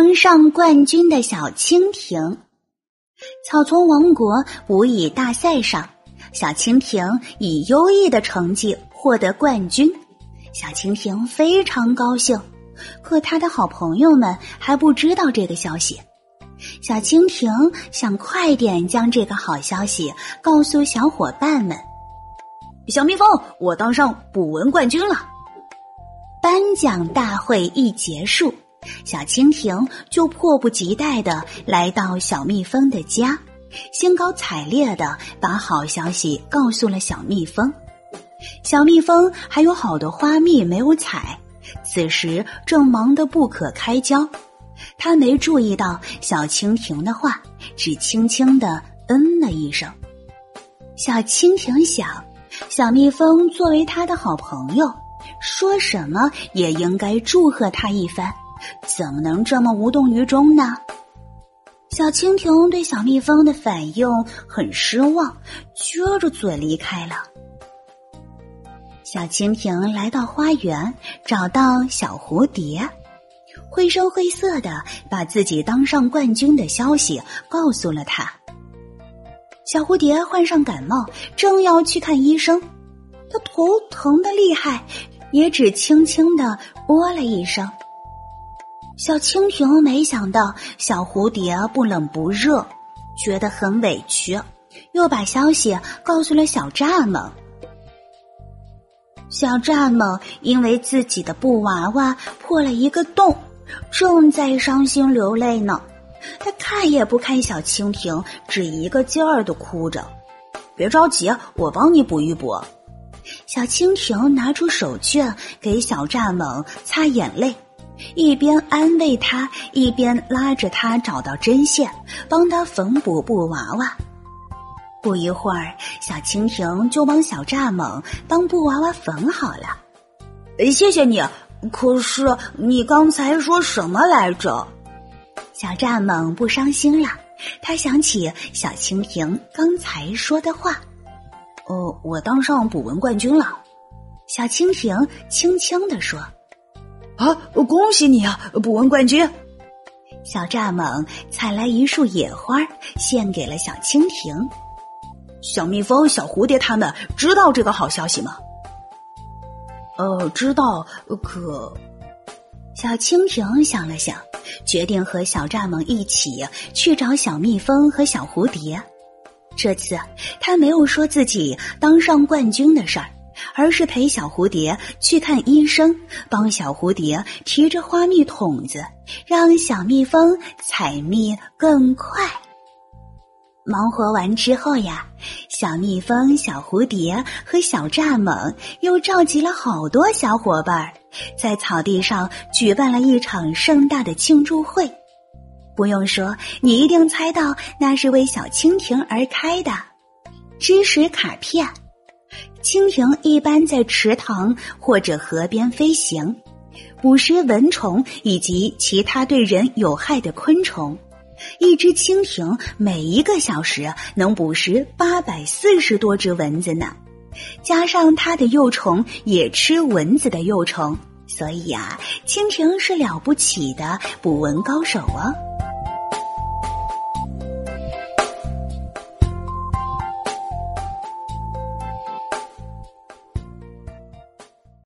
当上冠军的小蜻蜓。草丛王国舞蚁大赛上，小蜻蜓以优异的成绩获得冠军，小蜻蜓非常高兴。可他的好朋友们还不知道这个消息。小蜻蜓想快点将这个好消息告诉小伙伴们。小蜜蜂，我当上捕蚊冠军了。颁奖大会一结束，小蜻蜓就迫不及待的来到小蜜蜂的家，兴高采烈的把好消息告诉了小蜜蜂。小蜜蜂还有好多花蜜没有采。此时正忙得不可开交，他没注意到小蜻蜓的话，只轻轻的嗯了一声。小蜻蜓想，小蜜蜂作为他的好朋友，说什么也应该祝贺他一番，怎么能这么无动于衷呢？小蜻蜓对小蜜蜂的反应很失望，撅着嘴离开了。小蜻蜓来到花园，找到小蝴蝶，绘声绘色的把自己当上冠军的消息告诉了他。小蝴蝶患上感冒，正要去看医生，他头疼的厉害，也只轻轻的喔了一声。小蜻蜓没想到小蝴蝶不冷不热，觉得很委屈，又把消息告诉了小蚱蜢。小蚱蜢因为自己的布娃娃破了一个洞，正在伤心流泪呢。他看也不看小蜻蜓，只一个劲儿的哭着。别着急，我帮你补一补。小蜻蜓拿出手绢给小蚱蜢擦眼泪，一边安慰他，一边拉着他找到针线，帮他缝补布娃娃。不一会儿，小蜻蜓就帮小蚱蜢帮布娃娃缝好了。谢谢你。可是你刚才说什么来着？小蚱蜢不伤心了，他想起小蜻蜓刚才说的话。哦，我当上捕蚊冠军了。小蜻蜓轻轻地说：“啊，恭喜你啊，捕蚊冠军！”小蚱蜢采来一束野花，献给了小蜻蜓。小蜜蜂、小蝴蝶他们知道这个好消息吗？呃，知道。可小蜻蜓想了想，决定和小蚱蜢一起去找小蜜蜂和小蝴蝶。这次他没有说自己当上冠军的事儿，而是陪小蝴蝶去看医生，帮小蝴蝶提着花蜜桶子，让小蜜蜂采蜜更快。忙活完之后呀，小蜜蜂、小蝴蝶和小蚱蜢又召集了好多小伙伴，在草地上举办了一场盛大的庆祝会。不用说，你一定猜到那是为小蜻蜓而开的知识卡片。蜻蜓一般在池塘或者河边飞行，捕食蚊虫以及其他对人有害的昆虫。一只蜻蜓每一个小时能捕食八百四十多只蚊子呢，加上它的幼虫也吃蚊子的幼虫，所以呀，蜻蜓是了不起的捕蚊高手哦。